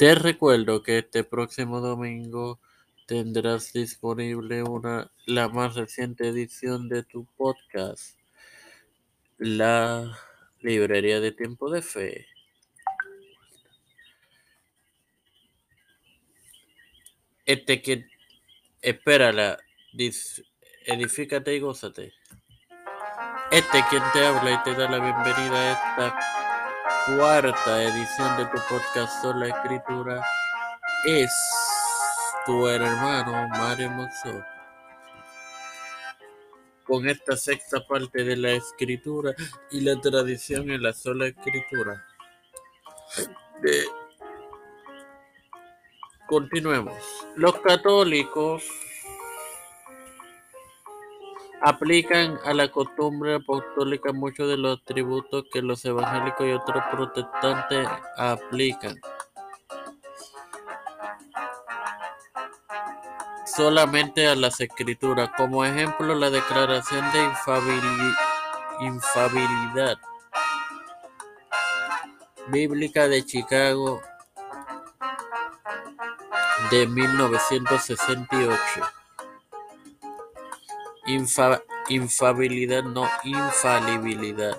Te recuerdo que este próximo domingo tendrás disponible una, la más reciente edición de tu podcast, la Librería de Tiempo de Fe. Este que espérala, edifícate y gózate. Este quien te habla y te da la bienvenida a esta cuarta edición de tu podcast Sola Escritura es tu hermano Mario Mozo. Con esta sexta parte de la escritura y la tradición en la sola escritura. Continuemos. Los católicos aplican a la costumbre apostólica muchos de los atributos que los evangélicos y otros protestantes aplican. solamente a las escrituras, como ejemplo la declaración de infabilidad bíblica de Chicago de 1968 infabilidad, no infalibilidad.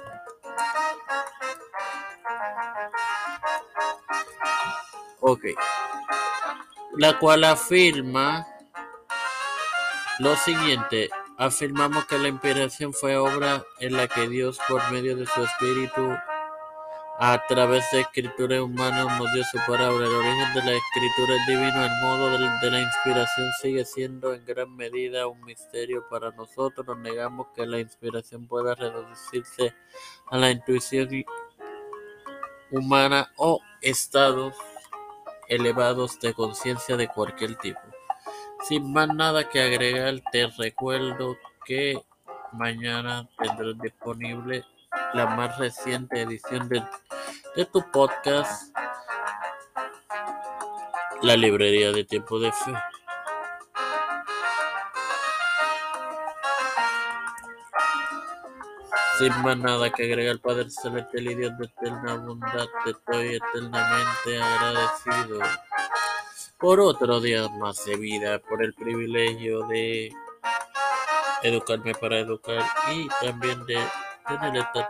Ok. La cual afirma lo siguiente. Afirmamos que la inspiración fue obra en la que Dios, por medio de su espíritu, a través de escritura humana nos dio su palabra. El origen de la escritura es divino. El modo de la inspiración sigue siendo en gran medida un misterio para nosotros. Negamos que la inspiración pueda reducirse a la intuición humana o estados elevados de conciencia de cualquier tipo. Sin más nada que agregar, te recuerdo que mañana tendrás disponible la más reciente edición de, de tu podcast, La Librería de Tiempo de Fe. Sin más nada que agregar, Padre Celestial y Dios de eterna bondad, te estoy eternamente agradecido por otro día más de vida, por el privilegio de educarme para educar y también de tener esta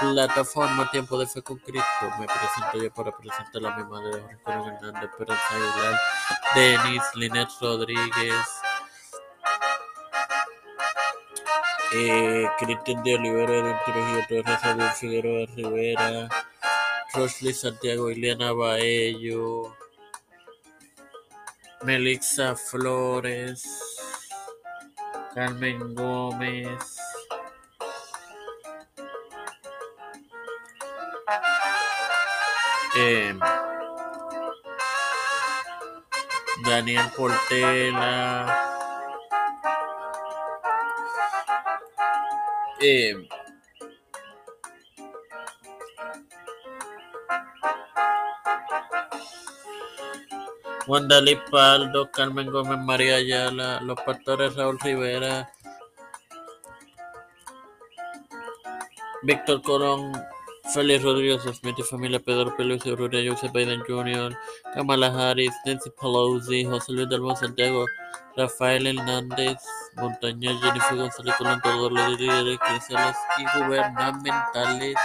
plataforma Tiempo de Fe con Cristo. Me presento yo para presentar a mi madre Jorge Hernández, Esperanza Aguilar, Denis, Linet Rodríguez, eh, Cristian de Olivera, Trujillo Torres, Edwin Figueroa Rivera, Rosly Santiago, Ileana Baello, Melixa Flores, Carmen Gómez, eh, Daniel Portela, eh, Juan Dalí Paldo, Carmen Gómez, María Ayala, los pastores Raúl Rivera, Víctor Corón, Félix Rodríguez Smith y familia Pedro Pérez Urrutia, Joseph Biden Jr., Kamala Harris, Nancy Pelosi, José Luis del Santiago, Rafael Hernández, Montaña, Jennifer González Colón, todos los líderes cristianos y gubernamentales.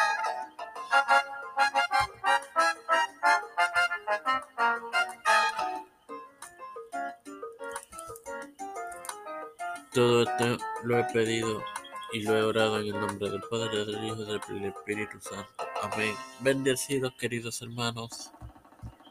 Todo esto lo he pedido y lo he orado en el nombre del Padre, del Hijo y del Espíritu Santo. Amén. Bendecidos, queridos hermanos.